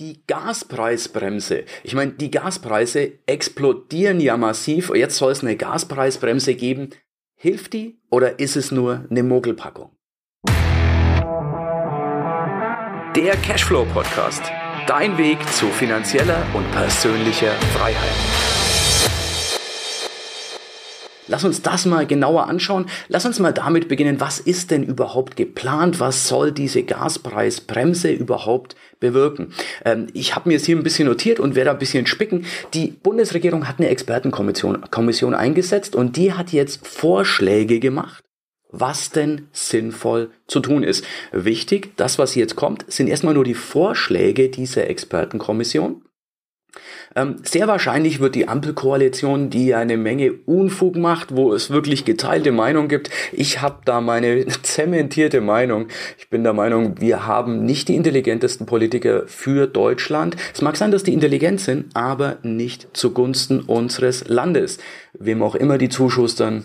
Die Gaspreisbremse. Ich meine, die Gaspreise explodieren ja massiv. Jetzt soll es eine Gaspreisbremse geben. Hilft die oder ist es nur eine Mogelpackung? Der Cashflow Podcast. Dein Weg zu finanzieller und persönlicher Freiheit. Lass uns das mal genauer anschauen. Lass uns mal damit beginnen, was ist denn überhaupt geplant? Was soll diese Gaspreisbremse überhaupt bewirken? Ähm, ich habe mir jetzt hier ein bisschen notiert und werde ein bisschen spicken. Die Bundesregierung hat eine Expertenkommission Kommission eingesetzt und die hat jetzt Vorschläge gemacht was denn sinnvoll zu tun ist. Wichtig, das, was jetzt kommt, sind erstmal nur die Vorschläge dieser Expertenkommission. Ähm, sehr wahrscheinlich wird die Ampelkoalition, die eine Menge Unfug macht, wo es wirklich geteilte Meinung gibt. Ich habe da meine zementierte Meinung. Ich bin der Meinung, wir haben nicht die intelligentesten Politiker für Deutschland. Es mag sein, dass die intelligent sind, aber nicht zugunsten unseres Landes. Wem auch immer die zuschustern,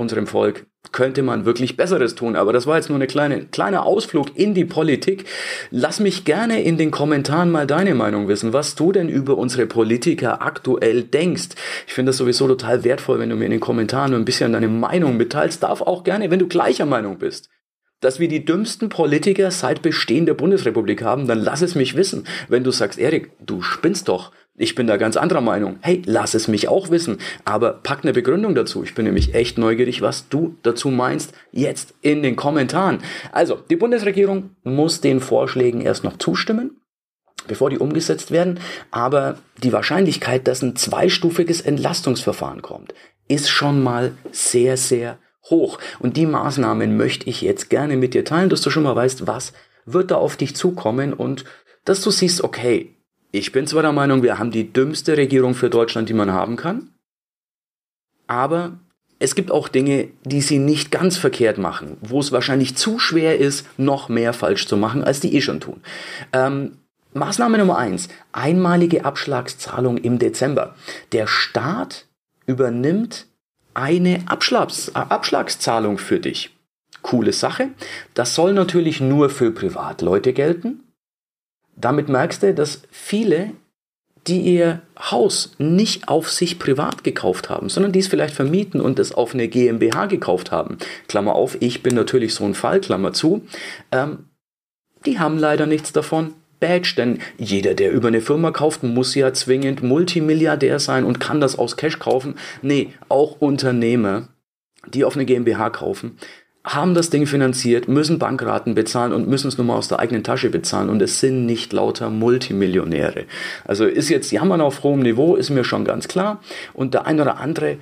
unserem Volk könnte man wirklich Besseres tun. Aber das war jetzt nur eine kleine, kleiner Ausflug in die Politik. Lass mich gerne in den Kommentaren mal deine Meinung wissen, was du denn über unsere Politiker aktuell denkst. Ich finde das sowieso total wertvoll, wenn du mir in den Kommentaren ein bisschen deine Meinung mitteilst. Darf auch gerne, wenn du gleicher Meinung bist dass wir die dümmsten Politiker seit Bestehen der Bundesrepublik haben, dann lass es mich wissen. Wenn du sagst, Erik, du spinnst doch, ich bin da ganz anderer Meinung. Hey, lass es mich auch wissen. Aber pack eine Begründung dazu. Ich bin nämlich echt neugierig, was du dazu meinst. Jetzt in den Kommentaren. Also, die Bundesregierung muss den Vorschlägen erst noch zustimmen bevor die umgesetzt werden. Aber die Wahrscheinlichkeit, dass ein zweistufiges Entlastungsverfahren kommt, ist schon mal sehr, sehr hoch. Und die Maßnahmen möchte ich jetzt gerne mit dir teilen, dass du schon mal weißt, was wird da auf dich zukommen und dass du siehst, okay, ich bin zwar der Meinung, wir haben die dümmste Regierung für Deutschland, die man haben kann, aber es gibt auch Dinge, die sie nicht ganz verkehrt machen, wo es wahrscheinlich zu schwer ist, noch mehr falsch zu machen, als die eh schon tun. Ähm, Maßnahme Nummer eins: einmalige Abschlagszahlung im Dezember. Der Staat übernimmt eine Abschlags Abschlagszahlung für dich. Coole Sache. Das soll natürlich nur für Privatleute gelten. Damit merkst du, dass viele, die ihr Haus nicht auf sich privat gekauft haben, sondern die es vielleicht vermieten und es auf eine GmbH gekauft haben, Klammer auf, ich bin natürlich so ein Fall, Klammer zu, ähm, die haben leider nichts davon. Badge, denn jeder, der über eine Firma kauft, muss ja zwingend Multimilliardär sein und kann das aus Cash kaufen. Nee, auch Unternehmer, die auf eine GmbH kaufen, haben das Ding finanziert, müssen Bankraten bezahlen und müssen es nur mal aus der eigenen Tasche bezahlen. Und es sind nicht lauter Multimillionäre. Also ist jetzt Jammern auf hohem Niveau, ist mir schon ganz klar. Und der ein oder andere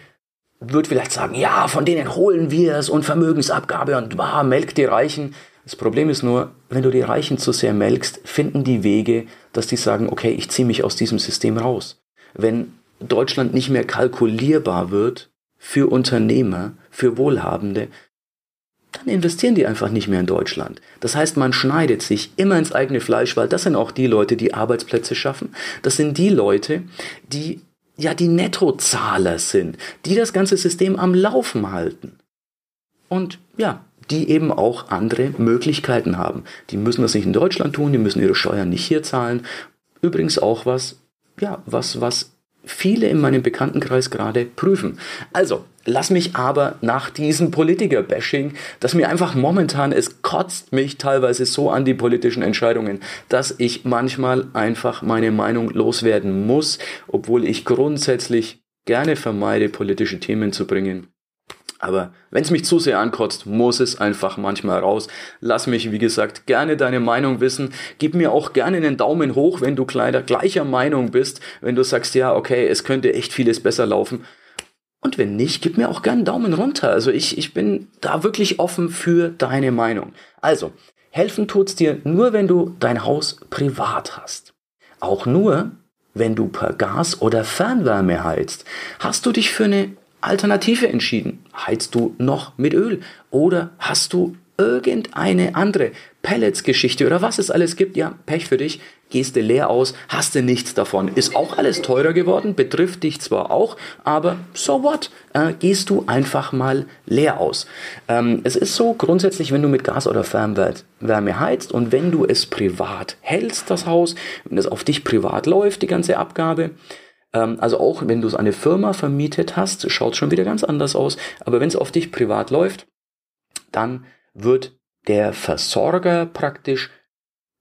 wird vielleicht sagen, ja, von denen holen wir es und Vermögensabgabe und wow, melkt die Reichen. Das Problem ist nur, wenn du die Reichen zu sehr melkst, finden die Wege, dass die sagen, okay, ich ziehe mich aus diesem System raus. Wenn Deutschland nicht mehr kalkulierbar wird für Unternehmer, für Wohlhabende, dann investieren die einfach nicht mehr in Deutschland. Das heißt, man schneidet sich immer ins eigene Fleisch, weil das sind auch die Leute, die Arbeitsplätze schaffen. Das sind die Leute, die ja die Nettozahler sind, die das ganze System am Laufen halten. Und ja, die eben auch andere Möglichkeiten haben. Die müssen das nicht in Deutschland tun, die müssen ihre Steuern nicht hier zahlen. Übrigens auch was, ja, was, was viele in meinem Bekanntenkreis gerade prüfen. Also, lass mich aber nach diesem Politiker-Bashing, das mir einfach momentan, es kotzt mich teilweise so an die politischen Entscheidungen, dass ich manchmal einfach meine Meinung loswerden muss, obwohl ich grundsätzlich gerne vermeide, politische Themen zu bringen. Aber wenn es mich zu sehr ankotzt, muss es einfach manchmal raus. Lass mich, wie gesagt, gerne deine Meinung wissen. Gib mir auch gerne einen Daumen hoch, wenn du Kleider gleicher Meinung bist, wenn du sagst, ja, okay, es könnte echt vieles besser laufen. Und wenn nicht, gib mir auch gerne einen Daumen runter. Also ich, ich bin da wirklich offen für deine Meinung. Also, helfen tut's dir nur, wenn du dein Haus privat hast. Auch nur, wenn du per Gas oder Fernwärme heizt. Hast du dich für eine Alternative entschieden? Heizt du noch mit Öl? Oder hast du irgendeine andere Pellets-Geschichte oder was es alles gibt? Ja, Pech für dich. gehst du leer aus, hast du nichts davon. Ist auch alles teurer geworden, betrifft dich zwar auch, aber so what? Äh, gehst du einfach mal leer aus. Ähm, es ist so grundsätzlich, wenn du mit Gas oder Fernwärme heizt und wenn du es privat hältst, das Haus, wenn es auf dich privat läuft, die ganze Abgabe, also auch wenn du es eine Firma vermietet hast, schaut schon wieder ganz anders aus, aber wenn es auf dich privat läuft, dann wird der Versorger praktisch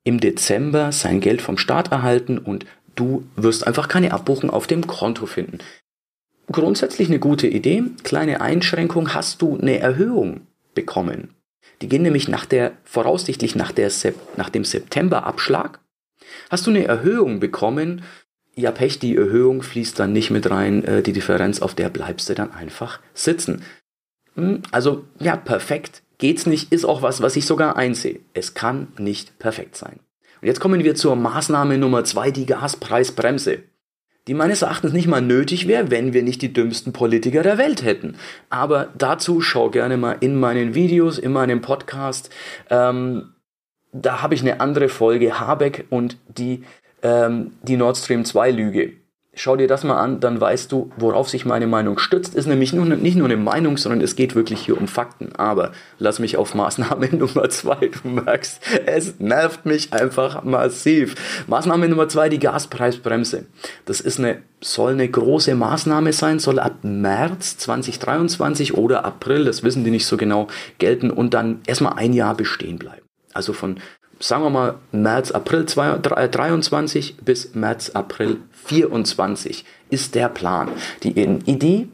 im Dezember sein Geld vom Staat erhalten und du wirst einfach keine Abbuchung auf dem Konto finden. Grundsätzlich eine gute Idee. Kleine Einschränkung, hast du eine Erhöhung bekommen. Die gehen nämlich nach der, voraussichtlich nach, der, nach dem September-Abschlag. Hast du eine Erhöhung bekommen, ja Pech, die Erhöhung fließt dann nicht mit rein, äh, die Differenz, auf der bleibst du dann einfach sitzen. Hm, also ja, perfekt geht's nicht, ist auch was, was ich sogar einsehe. Es kann nicht perfekt sein. Und jetzt kommen wir zur Maßnahme Nummer zwei, die Gaspreisbremse. Die meines Erachtens nicht mal nötig wäre, wenn wir nicht die dümmsten Politiker der Welt hätten. Aber dazu schau gerne mal in meinen Videos, in meinem Podcast. Ähm, da habe ich eine andere Folge, Habeck und die, ähm, die Nord Stream 2 Lüge. Schau dir das mal an, dann weißt du, worauf sich meine Meinung stützt. Ist nämlich nur, nicht nur eine Meinung, sondern es geht wirklich hier um Fakten. Aber lass mich auf Maßnahme Nummer zwei. Du merkst, es nervt mich einfach massiv. Maßnahme Nummer zwei, die Gaspreisbremse. Das ist eine, soll eine große Maßnahme sein, soll ab März 2023 oder April, das wissen die nicht so genau, gelten und dann erstmal ein Jahr bestehen bleiben. Also von sagen wir mal März, April 23 bis März, April 24 ist der Plan. Die Idee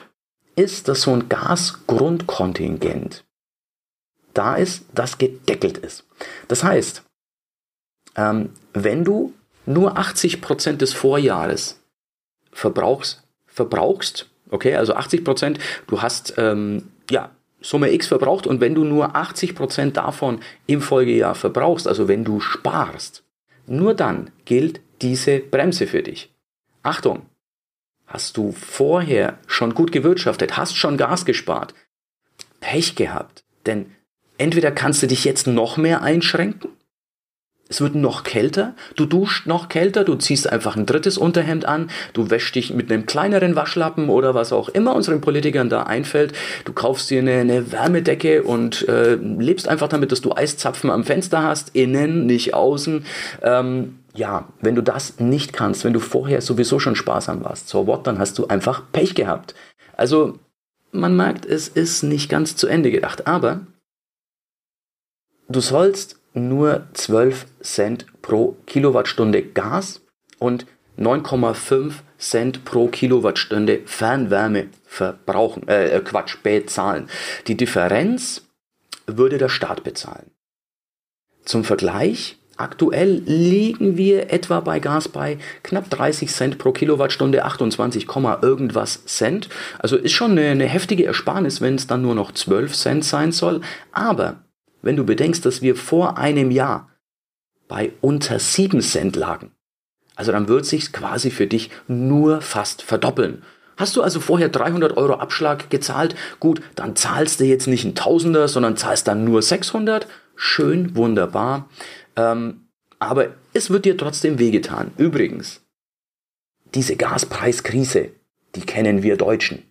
ist, dass so ein Gasgrundkontingent da ist, das gedeckelt ist. Das heißt, ähm, wenn du nur 80% des Vorjahres verbrauchst, verbrauchst, okay, also 80%, du hast ähm, ja Summe X verbraucht und wenn du nur 80% davon im Folgejahr verbrauchst, also wenn du sparst, nur dann gilt diese Bremse für dich. Achtung! Hast du vorher schon gut gewirtschaftet, hast schon Gas gespart, Pech gehabt, denn entweder kannst du dich jetzt noch mehr einschränken es wird noch kälter, du duscht noch kälter, du ziehst einfach ein drittes Unterhemd an, du wäschst dich mit einem kleineren Waschlappen oder was auch immer unseren Politikern da einfällt. Du kaufst dir eine, eine Wärmedecke und äh, lebst einfach damit, dass du Eiszapfen am Fenster hast, innen, nicht außen. Ähm, ja, wenn du das nicht kannst, wenn du vorher sowieso schon sparsam warst, so what, dann hast du einfach Pech gehabt. Also, man merkt, es ist nicht ganz zu Ende gedacht, aber du sollst nur 12 Cent pro Kilowattstunde Gas und 9,5 Cent pro Kilowattstunde Fernwärme verbrauchen, äh, äh, Quatsch, bezahlen. Die Differenz würde der Staat bezahlen. Zum Vergleich, aktuell liegen wir etwa bei Gas bei knapp 30 Cent pro Kilowattstunde, 28, irgendwas Cent. Also ist schon eine, eine heftige Ersparnis, wenn es dann nur noch 12 Cent sein soll. Aber wenn du bedenkst, dass wir vor einem Jahr bei unter 7 Cent lagen. Also dann wird sich quasi für dich nur fast verdoppeln. Hast du also vorher 300 Euro Abschlag gezahlt? Gut, dann zahlst du jetzt nicht ein Tausender, sondern zahlst dann nur 600. Schön, wunderbar. Ähm, aber es wird dir trotzdem wehgetan. Übrigens, diese Gaspreiskrise, die kennen wir Deutschen.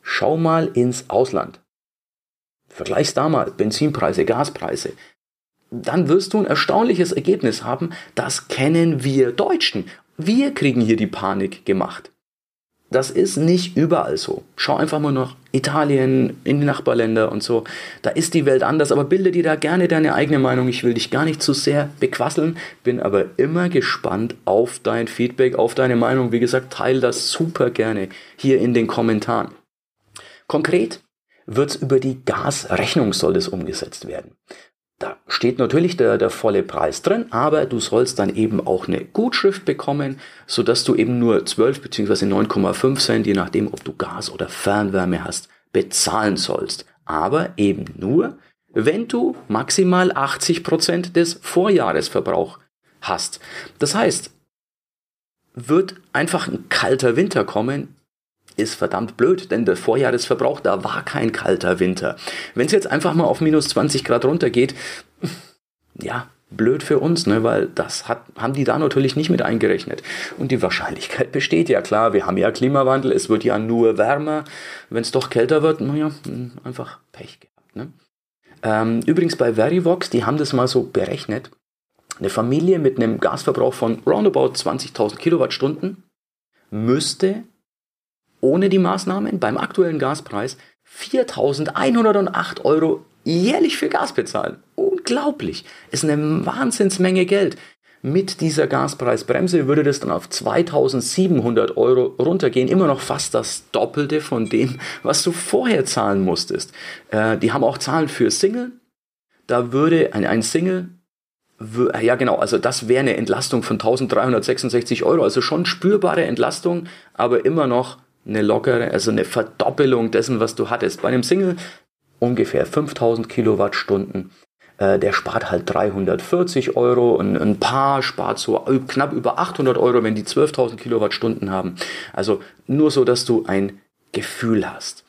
Schau mal ins Ausland. Vergleich's da mal, Benzinpreise, Gaspreise. Dann wirst du ein erstaunliches Ergebnis haben, das kennen wir Deutschen. Wir kriegen hier die Panik gemacht. Das ist nicht überall so. Schau einfach mal nach Italien, in die Nachbarländer und so. Da ist die Welt anders, aber bilde dir da gerne deine eigene Meinung. Ich will dich gar nicht zu sehr bequasseln, bin aber immer gespannt auf dein Feedback, auf deine Meinung. Wie gesagt, teile das super gerne hier in den Kommentaren. Konkret wird über die Gasrechnung soll das umgesetzt werden. Da steht natürlich der, der volle Preis drin, aber du sollst dann eben auch eine Gutschrift bekommen, sodass du eben nur 12 bzw. 9,5 Cent, je nachdem, ob du Gas oder Fernwärme hast, bezahlen sollst. Aber eben nur, wenn du maximal 80 Prozent des Vorjahresverbrauch hast. Das heißt, wird einfach ein kalter Winter kommen, ist verdammt blöd, denn der Vorjahresverbrauch, da war kein kalter Winter. Wenn es jetzt einfach mal auf minus 20 Grad runtergeht, ja, blöd für uns, ne, weil das hat, haben die da natürlich nicht mit eingerechnet. Und die Wahrscheinlichkeit besteht ja klar, wir haben ja Klimawandel, es wird ja nur wärmer. Wenn es doch kälter wird, naja, hm, einfach Pech gehabt. Ne? Ähm, übrigens bei Verivox, die haben das mal so berechnet. Eine Familie mit einem Gasverbrauch von roundabout 20.000 Kilowattstunden müsste ohne die Maßnahmen beim aktuellen Gaspreis 4.108 Euro jährlich für Gas bezahlen. Unglaublich. Ist eine Wahnsinnsmenge Geld. Mit dieser Gaspreisbremse würde das dann auf 2700 Euro runtergehen. Immer noch fast das Doppelte von dem, was du vorher zahlen musstest. Äh, die haben auch Zahlen für Single. Da würde ein, ein Single ja genau, also das wäre eine Entlastung von 1366 Euro, also schon spürbare Entlastung, aber immer noch eine lockere, also eine Verdoppelung dessen, was du hattest. Bei einem Single ungefähr 5000 Kilowattstunden. Äh, der spart halt 340 Euro und ein Paar spart so knapp über 800 Euro, wenn die 12.000 Kilowattstunden haben. Also nur so, dass du ein Gefühl hast.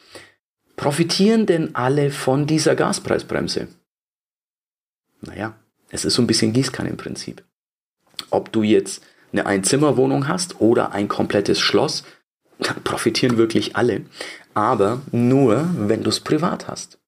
Profitieren denn alle von dieser Gaspreisbremse? Naja, es ist so ein bisschen Gießkannenprinzip. Ob du jetzt eine Einzimmerwohnung hast oder ein komplettes Schloss, profitieren wirklich alle. Aber nur, wenn du es privat hast.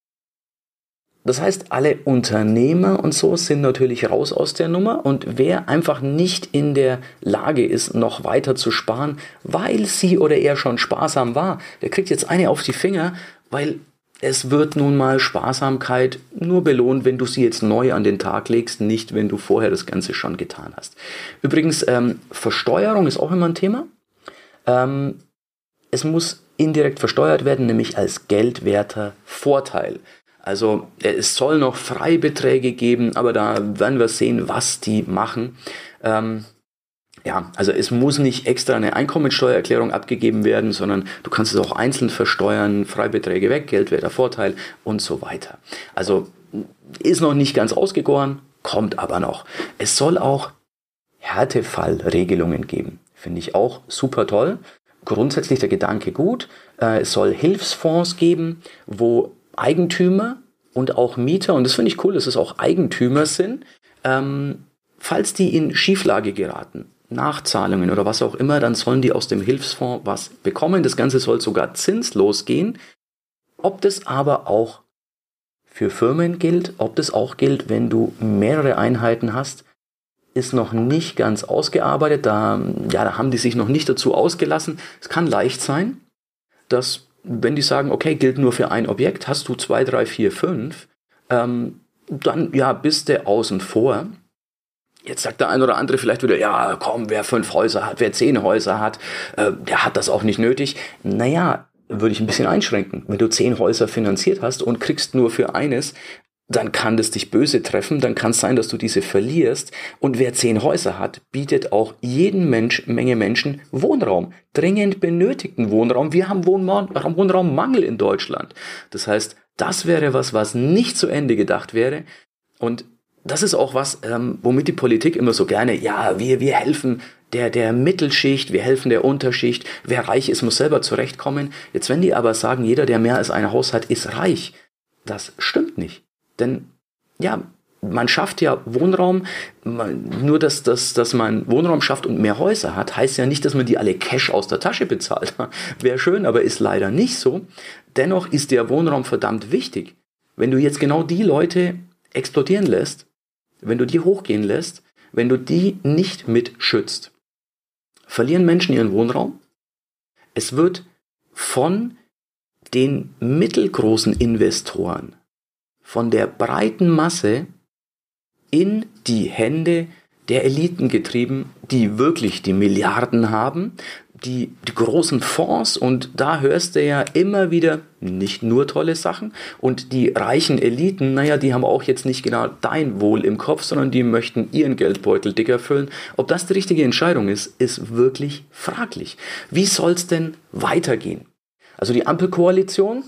Das heißt, alle Unternehmer und so sind natürlich raus aus der Nummer und wer einfach nicht in der Lage ist, noch weiter zu sparen, weil sie oder er schon sparsam war, der kriegt jetzt eine auf die Finger, weil es wird nun mal Sparsamkeit nur belohnt, wenn du sie jetzt neu an den Tag legst, nicht wenn du vorher das Ganze schon getan hast. Übrigens, ähm, Versteuerung ist auch immer ein Thema. Ähm, es muss indirekt versteuert werden, nämlich als geldwerter Vorteil. Also es soll noch Freibeträge geben, aber da werden wir sehen, was die machen. Ähm, ja, also es muss nicht extra eine Einkommensteuererklärung abgegeben werden, sondern du kannst es auch einzeln versteuern, Freibeträge weg, Geldwerter Vorteil und so weiter. Also ist noch nicht ganz ausgegoren, kommt aber noch. Es soll auch Härtefallregelungen geben. Finde ich auch super toll. Grundsätzlich der Gedanke gut. Äh, es soll Hilfsfonds geben, wo Eigentümer und auch Mieter, und das finde ich cool, dass es auch Eigentümer sind, ähm, falls die in Schieflage geraten, Nachzahlungen oder was auch immer, dann sollen die aus dem Hilfsfonds was bekommen. Das Ganze soll sogar zinslos gehen. Ob das aber auch für Firmen gilt, ob das auch gilt, wenn du mehrere Einheiten hast, ist noch nicht ganz ausgearbeitet. Da, ja, da haben die sich noch nicht dazu ausgelassen. Es kann leicht sein, dass wenn die sagen, okay, gilt nur für ein Objekt, hast du zwei, drei, vier, fünf, ähm, dann ja, bist du außen vor. Jetzt sagt der ein oder andere vielleicht wieder, ja, komm, wer fünf Häuser hat, wer zehn Häuser hat, äh, der hat das auch nicht nötig. Naja, würde ich ein bisschen einschränken. Wenn du zehn Häuser finanziert hast und kriegst nur für eines dann kann das dich böse treffen, dann kann es sein, dass du diese verlierst. Und wer zehn Häuser hat, bietet auch jeden Mensch, Menge Menschen Wohnraum, dringend benötigten Wohnraum. Wir haben Wohnraummangel in Deutschland. Das heißt, das wäre was, was nicht zu Ende gedacht wäre. Und das ist auch was, ähm, womit die Politik immer so gerne, ja, wir, wir helfen der, der Mittelschicht, wir helfen der Unterschicht, wer reich ist, muss selber zurechtkommen. Jetzt, wenn die aber sagen, jeder, der mehr als ein Haus hat, ist reich, das stimmt nicht. Denn ja, man schafft ja Wohnraum, nur dass, dass, dass man Wohnraum schafft und mehr Häuser hat, heißt ja nicht, dass man die alle Cash aus der Tasche bezahlt. Wäre schön, aber ist leider nicht so. Dennoch ist der Wohnraum verdammt wichtig. Wenn du jetzt genau die Leute explodieren lässt, wenn du die hochgehen lässt, wenn du die nicht mitschützt, verlieren Menschen ihren Wohnraum. Es wird von den mittelgroßen Investoren von der breiten Masse in die Hände der Eliten getrieben, die wirklich die Milliarden haben, die, die großen Fonds und da hörst du ja immer wieder nicht nur tolle Sachen und die reichen Eliten, naja, die haben auch jetzt nicht genau dein Wohl im Kopf, sondern die möchten ihren Geldbeutel dicker füllen. Ob das die richtige Entscheidung ist, ist wirklich fraglich. Wie soll es denn weitergehen? Also die Ampelkoalition,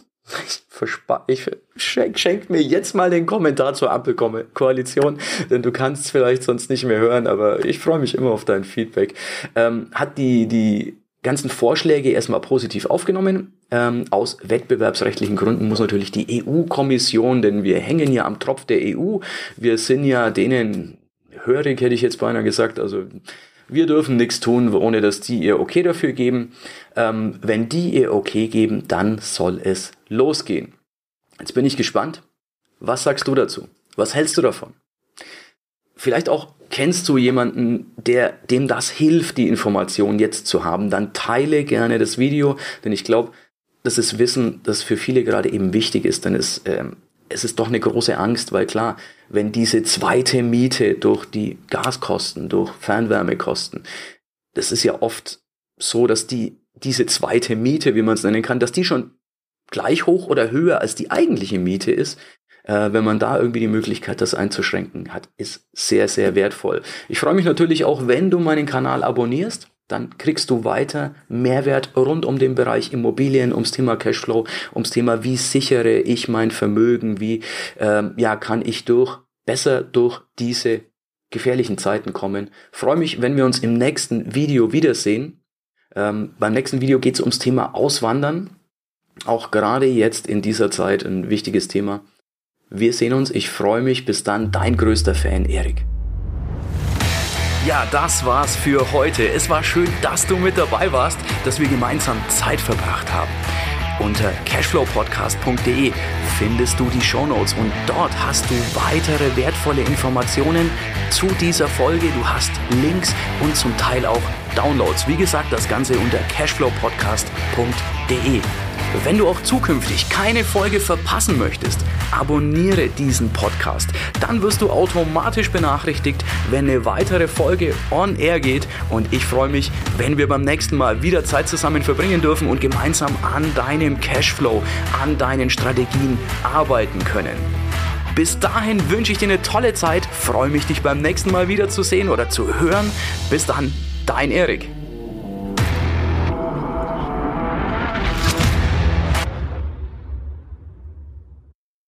ich, ich schenk, schenk, mir jetzt mal den Kommentar zur Ampelkoalition, denn du kannst es vielleicht sonst nicht mehr hören, aber ich freue mich immer auf dein Feedback. Ähm, hat die, die ganzen Vorschläge erstmal positiv aufgenommen. Ähm, aus wettbewerbsrechtlichen Gründen muss natürlich die EU-Kommission, denn wir hängen ja am Tropf der EU. Wir sind ja denen gehörig, hätte ich jetzt beinahe gesagt. Also wir dürfen nichts tun, ohne dass die ihr Okay dafür geben. Ähm, wenn die ihr Okay geben, dann soll es losgehen. Jetzt bin ich gespannt. Was sagst du dazu? Was hältst du davon? Vielleicht auch kennst du jemanden, der, dem das hilft, die Information jetzt zu haben, dann teile gerne das Video, denn ich glaube, das ist Wissen, das für viele gerade eben wichtig ist, denn es, ähm, es ist doch eine große Angst, weil klar, wenn diese zweite Miete durch die Gaskosten, durch Fernwärmekosten, das ist ja oft so, dass die, diese zweite Miete, wie man es nennen kann, dass die schon gleich hoch oder höher als die eigentliche Miete ist, äh, wenn man da irgendwie die Möglichkeit, das einzuschränken hat, ist sehr, sehr wertvoll. Ich freue mich natürlich auch, wenn du meinen Kanal abonnierst. Dann kriegst du weiter Mehrwert rund um den Bereich Immobilien, ums Thema Cashflow, ums Thema, wie sichere ich mein Vermögen, wie ähm, ja kann ich durch besser durch diese gefährlichen Zeiten kommen. Freue mich, wenn wir uns im nächsten Video wiedersehen. Ähm, beim nächsten Video geht es ums Thema Auswandern. Auch gerade jetzt in dieser Zeit ein wichtiges Thema. Wir sehen uns. Ich freue mich. Bis dann, dein größter Fan, Erik. Ja, das war's für heute. Es war schön, dass du mit dabei warst, dass wir gemeinsam Zeit verbracht haben. Unter cashflowpodcast.de findest du die Shownotes und dort hast du weitere wertvolle Informationen zu dieser Folge. Du hast Links und zum Teil auch Downloads. Wie gesagt, das Ganze unter cashflowpodcast.de. Wenn du auch zukünftig keine Folge verpassen möchtest, abonniere diesen Podcast. Dann wirst du automatisch benachrichtigt, wenn eine weitere Folge on air geht. Und ich freue mich, wenn wir beim nächsten Mal wieder Zeit zusammen verbringen dürfen und gemeinsam an deinem Cashflow, an deinen Strategien arbeiten können. Bis dahin wünsche ich dir eine tolle Zeit, freue mich, dich beim nächsten Mal wieder zu sehen oder zu hören. Bis dann, dein Erik.